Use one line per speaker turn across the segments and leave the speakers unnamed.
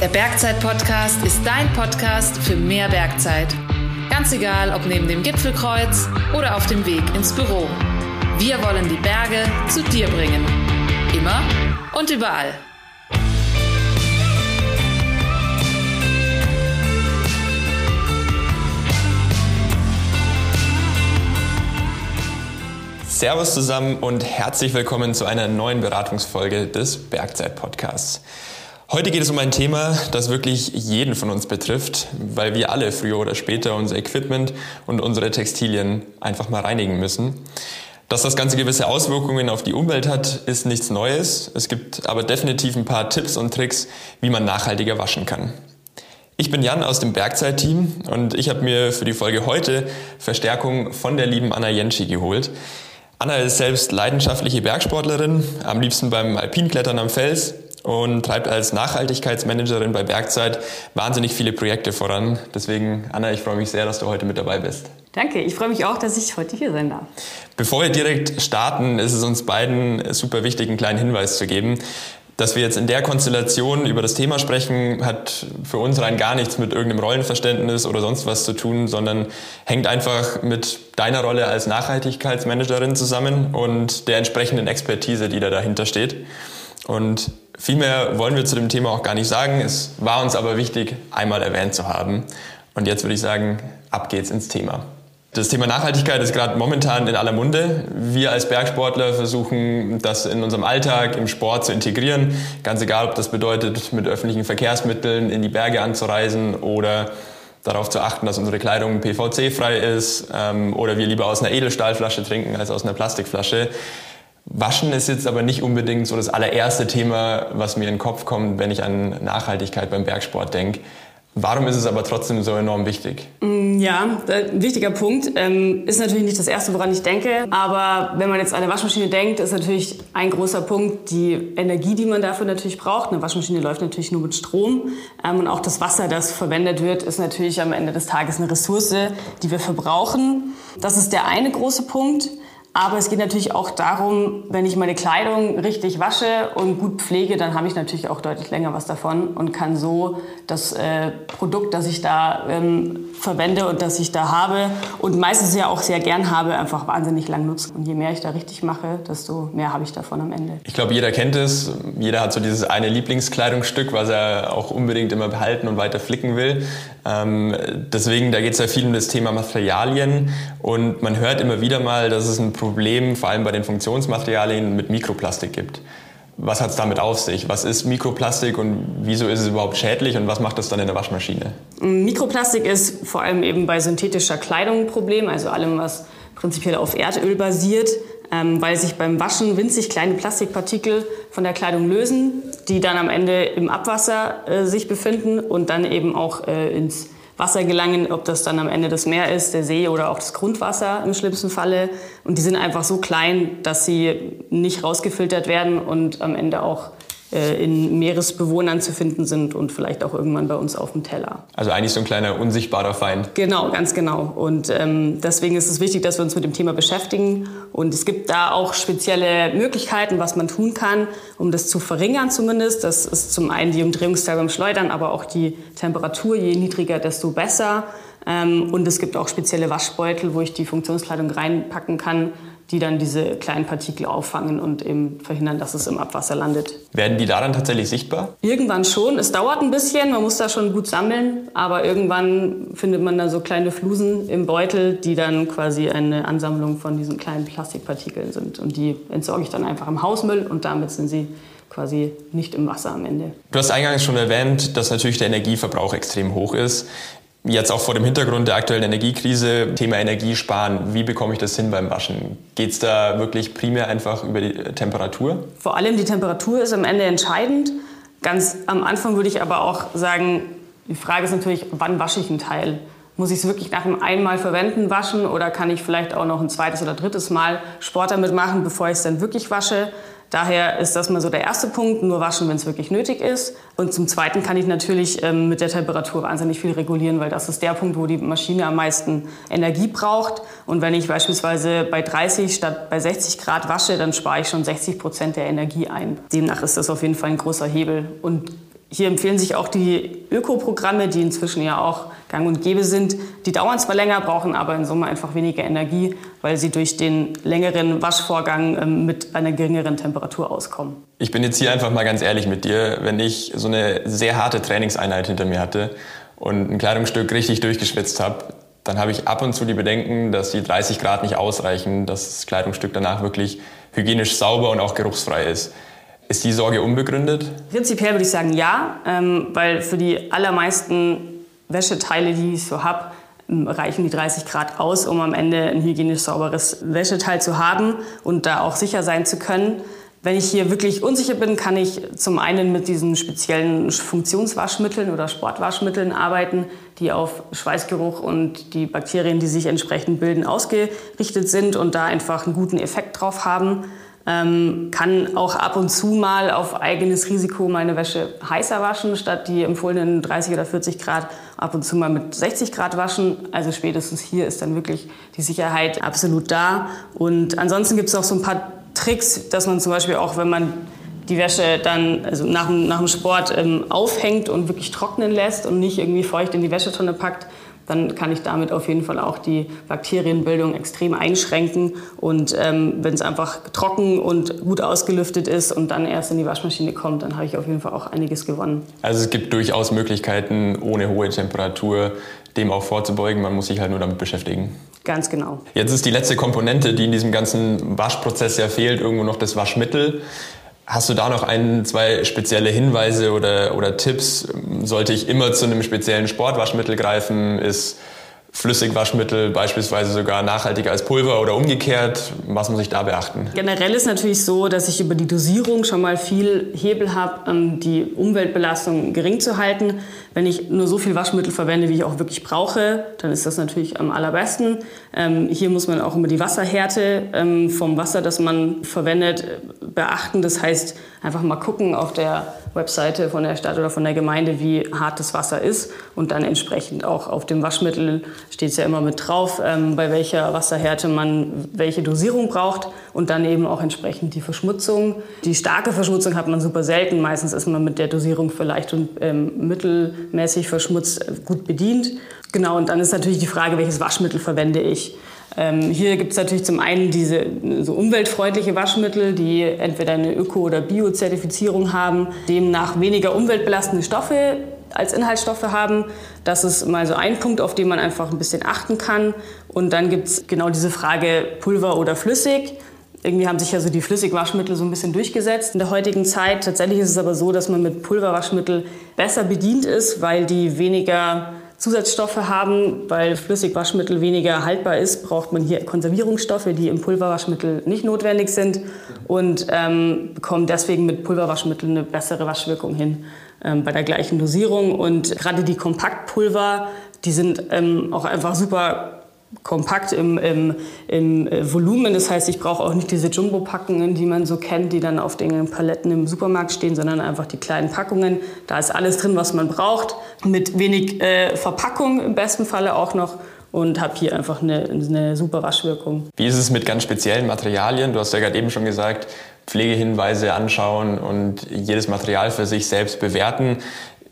Der Bergzeit-Podcast ist dein Podcast für mehr Bergzeit. Ganz egal, ob neben dem Gipfelkreuz oder auf dem Weg ins Büro. Wir wollen die Berge zu dir bringen. Immer und überall.
Servus zusammen und herzlich willkommen zu einer neuen Beratungsfolge des Bergzeit-Podcasts. Heute geht es um ein Thema, das wirklich jeden von uns betrifft, weil wir alle früher oder später unser Equipment und unsere Textilien einfach mal reinigen müssen. Dass das Ganze gewisse Auswirkungen auf die Umwelt hat, ist nichts Neues. Es gibt aber definitiv ein paar Tipps und Tricks, wie man nachhaltiger waschen kann. Ich bin Jan aus dem Bergzeit-Team und ich habe mir für die Folge heute Verstärkung von der lieben Anna Jenschi geholt. Anna ist selbst leidenschaftliche Bergsportlerin, am liebsten beim Alpinklettern am Fels und treibt als Nachhaltigkeitsmanagerin bei Bergzeit wahnsinnig viele Projekte voran. Deswegen, Anna, ich freue mich sehr, dass du heute mit dabei bist.
Danke, ich freue mich auch, dass ich heute hier sein darf.
Bevor wir direkt starten, ist es uns beiden super wichtig, einen kleinen Hinweis zu geben. Dass wir jetzt in der Konstellation über das Thema sprechen, hat für uns rein gar nichts mit irgendeinem Rollenverständnis oder sonst was zu tun, sondern hängt einfach mit deiner Rolle als Nachhaltigkeitsmanagerin zusammen und der entsprechenden Expertise, die da dahinter steht. Und viel mehr wollen wir zu dem Thema auch gar nicht sagen. Es war uns aber wichtig, einmal erwähnt zu haben. Und jetzt würde ich sagen, ab geht's ins Thema. Das Thema Nachhaltigkeit ist gerade momentan in aller Munde. Wir als Bergsportler versuchen, das in unserem Alltag, im Sport zu integrieren. Ganz egal, ob das bedeutet, mit öffentlichen Verkehrsmitteln in die Berge anzureisen oder darauf zu achten, dass unsere Kleidung PVC-frei ist ähm, oder wir lieber aus einer Edelstahlflasche trinken als aus einer Plastikflasche. Waschen ist jetzt aber nicht unbedingt so das allererste Thema, was mir in den Kopf kommt, wenn ich an Nachhaltigkeit beim Bergsport denke. Warum ist es aber trotzdem so enorm wichtig?
Mm, ja, ein wichtiger Punkt. Ähm, ist natürlich nicht das Erste, woran ich denke. Aber wenn man jetzt an eine Waschmaschine denkt, ist natürlich ein großer Punkt die Energie, die man dafür natürlich braucht. Eine Waschmaschine läuft natürlich nur mit Strom. Ähm, und auch das Wasser, das verwendet wird, ist natürlich am Ende des Tages eine Ressource, die wir verbrauchen. Das ist der eine große Punkt. Aber es geht natürlich auch darum, wenn ich meine Kleidung richtig wasche und gut pflege, dann habe ich natürlich auch deutlich länger was davon und kann so das äh, Produkt, das ich da ähm, verwende und das ich da habe und meistens ja auch sehr gern habe, einfach wahnsinnig lang nutzen. Und je mehr ich da richtig mache, desto mehr habe ich davon am Ende.
Ich glaube, jeder kennt es. Jeder hat so dieses eine Lieblingskleidungsstück, was er auch unbedingt immer behalten und weiter flicken will. Ähm, deswegen, da geht es ja viel um das Thema Materialien und man hört immer wieder mal, dass es ein Problem vor allem bei den Funktionsmaterialien mit Mikroplastik gibt. Was hat es damit auf sich? Was ist Mikroplastik und wieso ist es überhaupt schädlich und was macht das dann in der Waschmaschine?
Mikroplastik ist vor allem eben bei synthetischer Kleidung ein Problem, also allem, was prinzipiell auf Erdöl basiert, ähm, weil sich beim Waschen winzig kleine Plastikpartikel von der Kleidung lösen, die dann am Ende im Abwasser äh, sich befinden und dann eben auch äh, ins Wasser gelangen, ob das dann am Ende das Meer ist, der See oder auch das Grundwasser im schlimmsten Falle. Und die sind einfach so klein, dass sie nicht rausgefiltert werden und am Ende auch in Meeresbewohnern zu finden sind und vielleicht auch irgendwann bei uns auf dem Teller.
Also eigentlich so ein kleiner unsichtbarer Feind.
Genau, ganz genau. Und ähm, deswegen ist es wichtig, dass wir uns mit dem Thema beschäftigen. Und es gibt da auch spezielle Möglichkeiten, was man tun kann, um das zu verringern zumindest. Das ist zum einen die Umdrehungszahl beim Schleudern, aber auch die Temperatur. Je niedriger, desto besser. Ähm, und es gibt auch spezielle Waschbeutel, wo ich die Funktionskleidung reinpacken kann, die dann diese kleinen Partikel auffangen und eben verhindern, dass es im Abwasser landet.
Werden die daran tatsächlich sichtbar?
Irgendwann schon. Es dauert ein bisschen, man muss da schon gut sammeln, aber irgendwann findet man da so kleine Flusen im Beutel, die dann quasi eine Ansammlung von diesen kleinen Plastikpartikeln sind. Und die entsorge ich dann einfach im Hausmüll und damit sind sie quasi nicht im Wasser am Ende.
Du hast eingangs schon erwähnt, dass natürlich der Energieverbrauch extrem hoch ist. Jetzt auch vor dem Hintergrund der aktuellen Energiekrise, Thema Energiesparen, wie bekomme ich das hin beim Waschen? Geht es da wirklich primär einfach über die Temperatur?
Vor allem die Temperatur ist am Ende entscheidend. Ganz am Anfang würde ich aber auch sagen, die Frage ist natürlich, wann wasche ich einen Teil? Muss ich es wirklich nach einem einmal verwenden waschen oder kann ich vielleicht auch noch ein zweites oder drittes Mal Sport damit machen, bevor ich es dann wirklich wasche? Daher ist das mal so der erste Punkt, nur waschen, wenn es wirklich nötig ist. Und zum Zweiten kann ich natürlich ähm, mit der Temperatur wahnsinnig viel regulieren, weil das ist der Punkt, wo die Maschine am meisten Energie braucht. Und wenn ich beispielsweise bei 30 statt bei 60 Grad wasche, dann spare ich schon 60 Prozent der Energie ein. Demnach ist das auf jeden Fall ein großer Hebel. Und hier empfehlen sich auch die Ökoprogramme, die inzwischen ja auch gang und gäbe sind. Die dauern zwar länger, brauchen aber in Summe einfach weniger Energie, weil sie durch den längeren Waschvorgang ähm, mit einer geringeren Temperatur auskommen.
Ich bin jetzt hier einfach mal ganz ehrlich mit dir. Wenn ich so eine sehr harte Trainingseinheit hinter mir hatte und ein Kleidungsstück richtig durchgeschwitzt habe, dann habe ich ab und zu die Bedenken, dass die 30 Grad nicht ausreichen, dass das Kleidungsstück danach wirklich hygienisch sauber und auch geruchsfrei ist. Ist die Sorge unbegründet?
Prinzipiell würde ich sagen ja, ähm, weil für die allermeisten Wäscheteile, die ich so habe, ähm, reichen die 30 Grad aus, um am Ende ein hygienisch sauberes Wäscheteil zu haben und da auch sicher sein zu können. Wenn ich hier wirklich unsicher bin, kann ich zum einen mit diesen speziellen Funktionswaschmitteln oder Sportwaschmitteln arbeiten, die auf Schweißgeruch und die Bakterien, die sich entsprechend bilden, ausgerichtet sind und da einfach einen guten Effekt drauf haben. Ähm, kann auch ab und zu mal auf eigenes Risiko meine Wäsche heißer waschen, statt die empfohlenen 30 oder 40 Grad ab und zu mal mit 60 Grad waschen. Also spätestens hier ist dann wirklich die Sicherheit absolut da. Und ansonsten gibt es auch so ein paar Tricks, dass man zum Beispiel auch, wenn man die Wäsche dann also nach, nach dem Sport ähm, aufhängt und wirklich trocknen lässt und nicht irgendwie feucht in die Wäschetonne packt, dann kann ich damit auf jeden Fall auch die Bakterienbildung extrem einschränken. Und ähm, wenn es einfach trocken und gut ausgelüftet ist und dann erst in die Waschmaschine kommt, dann habe ich auf jeden Fall auch einiges gewonnen.
Also es gibt durchaus Möglichkeiten, ohne hohe Temperatur dem auch vorzubeugen. Man muss sich halt nur damit beschäftigen.
Ganz genau.
Jetzt ist die letzte Komponente, die in diesem ganzen Waschprozess ja fehlt, irgendwo noch das Waschmittel. Hast du da noch ein, zwei spezielle Hinweise oder, oder Tipps? Sollte ich immer zu einem speziellen Sportwaschmittel greifen? Ist Flüssigwaschmittel beispielsweise sogar nachhaltiger als Pulver oder umgekehrt? Was muss ich da beachten?
Generell ist natürlich so, dass ich über die Dosierung schon mal viel Hebel habe, um die Umweltbelastung gering zu halten. Wenn ich nur so viel Waschmittel verwende, wie ich auch wirklich brauche, dann ist das natürlich am allerbesten. Ähm, hier muss man auch immer die Wasserhärte ähm, vom Wasser, das man verwendet, beachten. Das heißt, einfach mal gucken auf der Webseite von der Stadt oder von der Gemeinde, wie hart das Wasser ist und dann entsprechend auch auf dem Waschmittel steht es ja immer mit drauf, ähm, bei welcher Wasserhärte man welche Dosierung braucht und dann eben auch entsprechend die Verschmutzung. Die starke Verschmutzung hat man super selten. Meistens ist man mit der Dosierung für leicht und ähm, mittelmäßig verschmutzt äh, gut bedient. Genau, und dann ist natürlich die Frage, welches Waschmittel verwende ich. Ähm, hier gibt es natürlich zum einen diese so umweltfreundliche Waschmittel, die entweder eine Öko- oder Bio-Zertifizierung haben, demnach weniger umweltbelastende Stoffe als Inhaltsstoffe haben. Das ist mal so ein Punkt, auf den man einfach ein bisschen achten kann. Und dann gibt es genau diese Frage Pulver oder flüssig. Irgendwie haben sich ja so die Flüssigwaschmittel so ein bisschen durchgesetzt in der heutigen Zeit. Tatsächlich ist es aber so, dass man mit Pulverwaschmittel besser bedient ist, weil die weniger Zusatzstoffe haben, weil Flüssigwaschmittel weniger haltbar ist, braucht man hier Konservierungsstoffe, die im Pulverwaschmittel nicht notwendig sind und ähm, bekommt deswegen mit Pulverwaschmittel eine bessere Waschwirkung hin ähm, bei der gleichen Dosierung. Und gerade die Kompaktpulver, die sind ähm, auch einfach super kompakt im, im, im äh, Volumen. Das heißt, ich brauche auch nicht diese Jumbo-Packungen, die man so kennt, die dann auf den Paletten im Supermarkt stehen, sondern einfach die kleinen Packungen. Da ist alles drin, was man braucht, mit wenig äh, Verpackung im besten Falle auch noch und habe hier einfach eine, eine super Waschwirkung.
Wie ist es mit ganz speziellen Materialien? Du hast ja gerade eben schon gesagt, Pflegehinweise anschauen und jedes Material für sich selbst bewerten.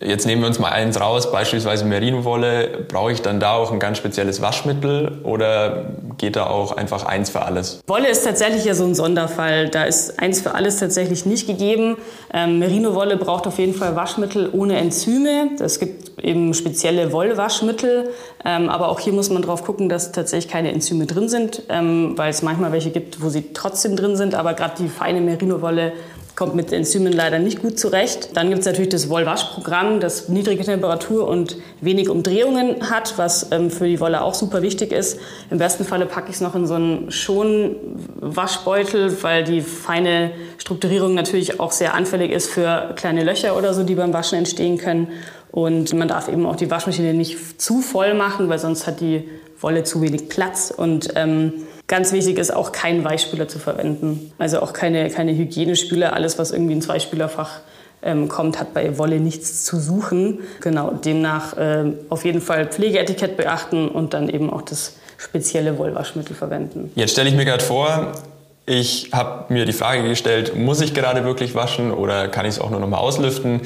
Jetzt nehmen wir uns mal eins raus, beispielsweise Merino-Wolle. Brauche ich dann da auch ein ganz spezielles Waschmittel oder geht da auch einfach eins für alles?
Wolle ist tatsächlich ja so ein Sonderfall. Da ist eins für alles tatsächlich nicht gegeben. Ähm, Merino-Wolle braucht auf jeden Fall Waschmittel ohne Enzyme. Es gibt eben spezielle Wollwaschmittel. Ähm, aber auch hier muss man drauf gucken, dass tatsächlich keine Enzyme drin sind, ähm, weil es manchmal welche gibt, wo sie trotzdem drin sind. Aber gerade die feine Merino-Wolle kommt mit Enzymen leider nicht gut zurecht. Dann gibt es natürlich das Wollwaschprogramm, das niedrige Temperatur und wenig Umdrehungen hat, was ähm, für die Wolle auch super wichtig ist. Im besten Falle packe ich es noch in so einen Schonwaschbeutel, weil die feine Strukturierung natürlich auch sehr anfällig ist für kleine Löcher oder so, die beim Waschen entstehen können. Und man darf eben auch die Waschmaschine nicht zu voll machen, weil sonst hat die Wolle zu wenig Platz. Und ähm, Ganz wichtig ist auch keinen Weichspüler zu verwenden. Also auch keine, keine Hygienespüler. Alles, was irgendwie in Zweispülerfach ähm, kommt, hat bei Wolle nichts zu suchen. Genau, demnach äh, auf jeden Fall Pflegeetikett beachten und dann eben auch das spezielle Wollwaschmittel verwenden.
Jetzt stelle ich mir gerade vor, ich habe mir die Frage gestellt, muss ich gerade wirklich waschen oder kann ich es auch nur noch mal auslüften?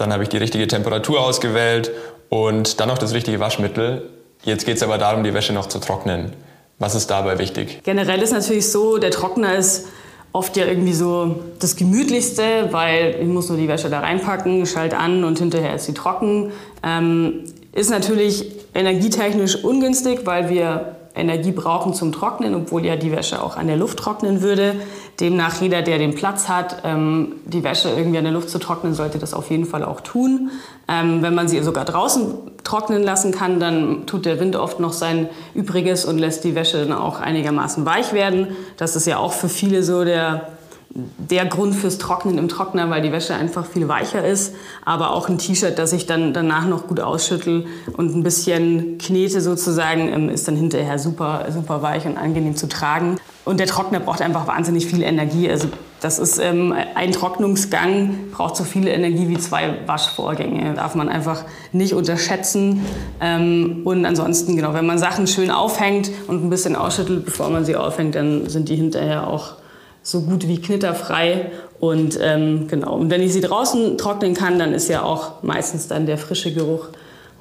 dann habe ich die richtige Temperatur ausgewählt und dann noch das richtige Waschmittel. Jetzt geht es aber darum, die Wäsche noch zu trocknen. Was ist dabei wichtig?
Generell ist natürlich so, der Trockner ist oft ja irgendwie so das Gemütlichste, weil ich muss nur die Wäsche da reinpacken, schalt an und hinterher ist sie trocken. Ähm, ist natürlich energietechnisch ungünstig, weil wir Energie brauchen zum Trocknen, obwohl ja die Wäsche auch an der Luft trocknen würde. Demnach jeder, der den Platz hat, ähm, die Wäsche irgendwie an der Luft zu trocknen, sollte das auf jeden Fall auch tun. Ähm, wenn man sie sogar draußen trocknen lassen kann, dann tut der Wind oft noch sein Übriges und lässt die Wäsche dann auch einigermaßen weich werden. Das ist ja auch für viele so der der Grund fürs Trocknen im Trockner, weil die Wäsche einfach viel weicher ist. Aber auch ein T-Shirt, das ich dann danach noch gut ausschüttel und ein bisschen knete sozusagen, ähm, ist dann hinterher super, super weich und angenehm zu tragen. Und der Trockner braucht einfach wahnsinnig viel Energie. Also das ist ähm, ein Trocknungsgang braucht so viel Energie wie zwei Waschvorgänge. Darf man einfach nicht unterschätzen. Ähm, und ansonsten, genau, wenn man Sachen schön aufhängt und ein bisschen ausschüttelt, bevor man sie aufhängt, dann sind die hinterher auch so gut wie knitterfrei. Und ähm, genau, und wenn ich sie draußen trocknen kann, dann ist ja auch meistens dann der frische Geruch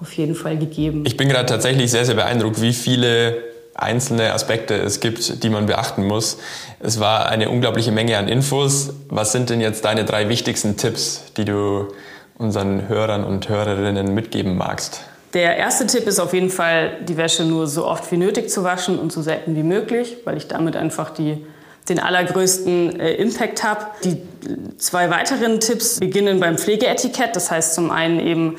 auf jeden Fall gegeben.
Ich bin gerade tatsächlich sehr, sehr beeindruckt, wie viele einzelne Aspekte es gibt, die man beachten muss. Es war eine unglaubliche Menge an Infos. Was sind denn jetzt deine drei wichtigsten Tipps, die du unseren Hörern und Hörerinnen mitgeben magst?
Der erste Tipp ist auf jeden Fall, die Wäsche nur so oft wie nötig zu waschen und so selten wie möglich, weil ich damit einfach die den allergrößten äh, Impact habe. Die zwei weiteren Tipps beginnen beim Pflegeetikett. Das heißt zum einen eben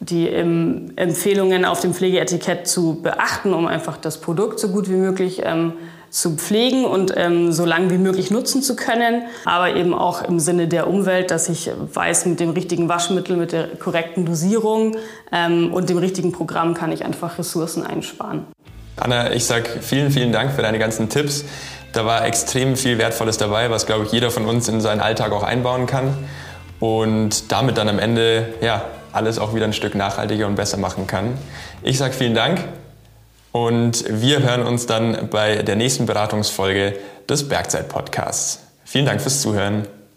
die ähm, Empfehlungen auf dem Pflegeetikett zu beachten, um einfach das Produkt so gut wie möglich ähm, zu pflegen und ähm, so lange wie möglich nutzen zu können. Aber eben auch im Sinne der Umwelt, dass ich weiß, mit dem richtigen Waschmittel, mit der korrekten Dosierung ähm, und dem richtigen Programm kann ich einfach Ressourcen einsparen.
Anna, ich sage vielen, vielen Dank für deine ganzen Tipps. Da war extrem viel Wertvolles dabei, was, glaube ich, jeder von uns in seinen Alltag auch einbauen kann und damit dann am Ende ja, alles auch wieder ein Stück nachhaltiger und besser machen kann. Ich sage vielen Dank und wir hören uns dann bei der nächsten Beratungsfolge des Bergzeit-Podcasts. Vielen Dank fürs Zuhören.